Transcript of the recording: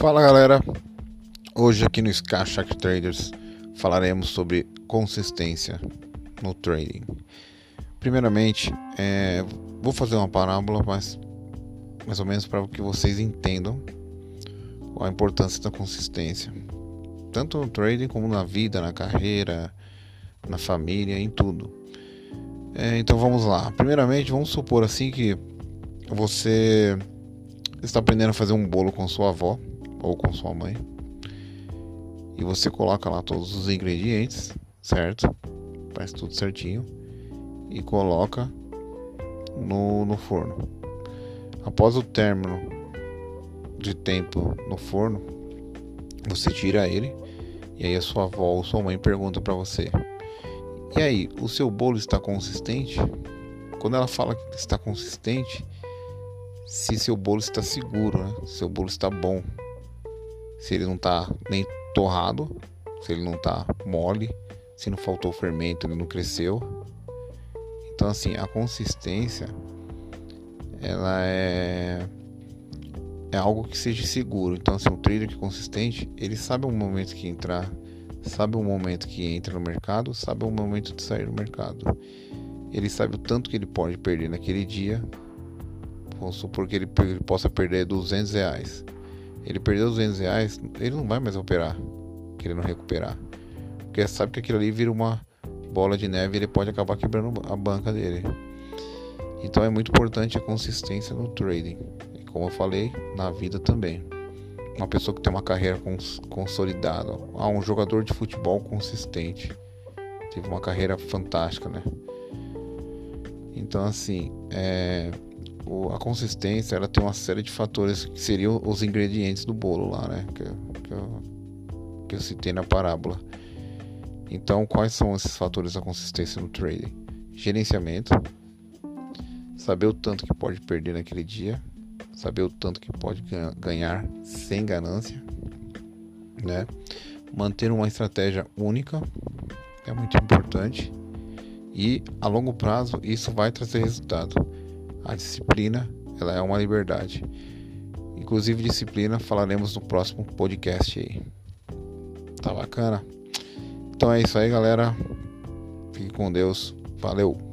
Fala galera, hoje aqui no Shark Traders falaremos sobre consistência no trading. Primeiramente, é, vou fazer uma parábola, mas mais ou menos para que vocês entendam a importância da consistência, tanto no trading como na vida, na carreira, na família, em tudo. É, então vamos lá. Primeiramente, vamos supor assim que você está aprendendo a fazer um bolo com sua avó ou com sua mãe. E você coloca lá todos os ingredientes, certo? Faz tudo certinho e coloca no, no forno. Após o término de tempo no forno, você tira ele e aí a sua avó ou sua mãe pergunta para você: "E aí, o seu bolo está consistente?" Quando ela fala que está consistente, se seu bolo está seguro, né? Seu bolo está bom. Se ele não está nem torrado, se ele não está mole, se não faltou fermento, ele não cresceu. Então assim, a consistência ela é é algo que seja seguro. Então assim, um trader que é consistente, ele sabe o momento que entrar, sabe o momento que entra no mercado, sabe o momento de sair do mercado. Ele sabe o tanto que ele pode perder naquele dia Vamos supor que ele, ele possa perder 200 reais. Ele perdeu 200 reais, ele não vai mais operar, querendo recuperar. Porque sabe que aquilo ali vira uma bola de neve e ele pode acabar quebrando a banca dele. Então é muito importante a consistência no trading. E como eu falei, na vida também. Uma pessoa que tem uma carreira cons consolidada. Ah, um jogador de futebol consistente. Teve uma carreira fantástica, né? Então assim, é a consistência ela tem uma série de fatores que seriam os ingredientes do bolo lá, né? Que, que, eu, que eu citei na parábola. Então, quais são esses fatores da consistência no trading? Gerenciamento, saber o tanto que pode perder naquele dia, saber o tanto que pode ganhar sem ganância, né? Manter uma estratégia única é muito importante e a longo prazo isso vai trazer resultado. A disciplina, ela é uma liberdade. Inclusive disciplina falaremos no próximo podcast aí. Tá bacana? Então é isso aí, galera. Fique com Deus. Valeu.